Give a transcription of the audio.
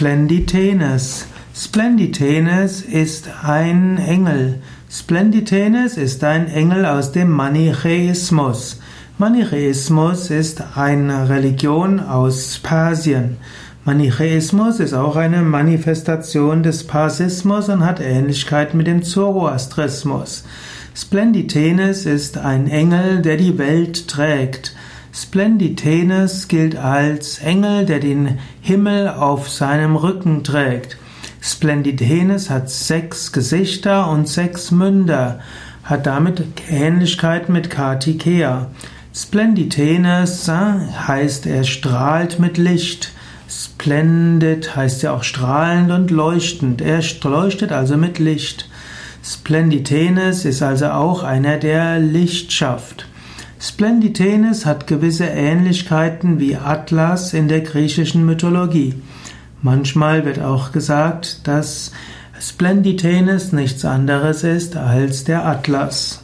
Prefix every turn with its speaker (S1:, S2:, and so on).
S1: Splenditenes. Splenditenes ist ein Engel. Splenditenes ist ein Engel aus dem Manichäismus. Manichäismus ist eine Religion aus Persien. Manichäismus ist auch eine Manifestation des Parsismus und hat Ähnlichkeit mit dem Zoroastrismus. Splenditenes ist ein Engel, der die Welt trägt. Splenditenes gilt als Engel, der den Himmel auf seinem Rücken trägt. Splenditenes hat sechs Gesichter und sechs Münder, hat damit Ähnlichkeit mit Kartikeya. Splenditenes äh, heißt, er strahlt mit Licht. Splendid heißt ja auch strahlend und leuchtend. Er leuchtet also mit Licht. Splenditenes ist also auch einer, der Licht schafft. Splenditenes hat gewisse Ähnlichkeiten wie Atlas in der griechischen Mythologie. Manchmal wird auch gesagt, dass Splenditenes nichts anderes ist als der Atlas.